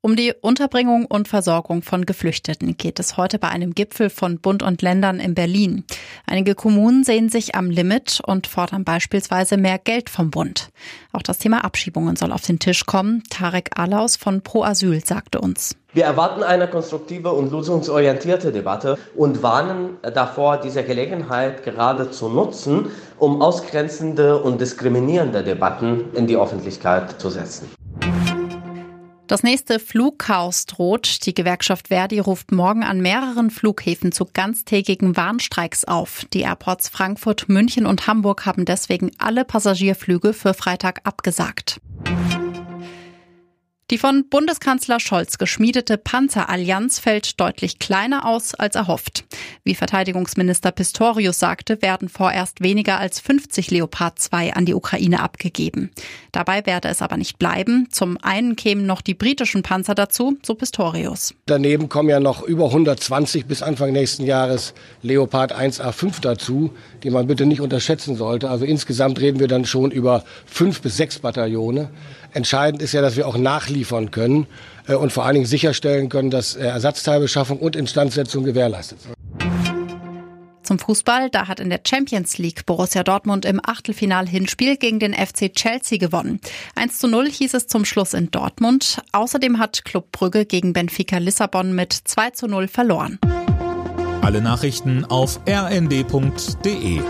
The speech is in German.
Um die Unterbringung und Versorgung von Geflüchteten geht es heute bei einem Gipfel von Bund und Ländern in Berlin. Einige Kommunen sehen sich am Limit und fordern beispielsweise mehr Geld vom Bund. Auch das Thema Abschiebungen soll auf den Tisch kommen. Tarek Alaus von Pro Asyl sagte uns. Wir erwarten eine konstruktive und lösungsorientierte Debatte und warnen davor, diese Gelegenheit gerade zu nutzen, um ausgrenzende und diskriminierende Debatten in die Öffentlichkeit zu setzen. Das nächste Flugchaos droht. Die Gewerkschaft Verdi ruft morgen an mehreren Flughäfen zu ganztägigen Warnstreiks auf. Die Airports Frankfurt, München und Hamburg haben deswegen alle Passagierflüge für Freitag abgesagt. Die von Bundeskanzler Scholz geschmiedete Panzerallianz fällt deutlich kleiner aus als erhofft. Wie Verteidigungsminister Pistorius sagte, werden vorerst weniger als 50 Leopard 2 an die Ukraine abgegeben. Dabei werde es aber nicht bleiben. Zum einen kämen noch die britischen Panzer dazu, so Pistorius. Daneben kommen ja noch über 120 bis Anfang nächsten Jahres Leopard 1A5 dazu, die man bitte nicht unterschätzen sollte. Also insgesamt reden wir dann schon über fünf bis sechs Bataillone. Entscheidend ist ja, dass wir auch nachliefern können äh, und vor allen Dingen sicherstellen können, dass äh, Ersatzteilbeschaffung und Instandsetzung gewährleistet sind. Fußball, da hat in der Champions League Borussia Dortmund im Achtelfinal-Hinspiel gegen den FC Chelsea gewonnen. 1 zu 0 hieß es zum Schluss in Dortmund. Außerdem hat Club Brügge gegen Benfica Lissabon mit 2 zu 0 verloren. Alle Nachrichten auf rnd.de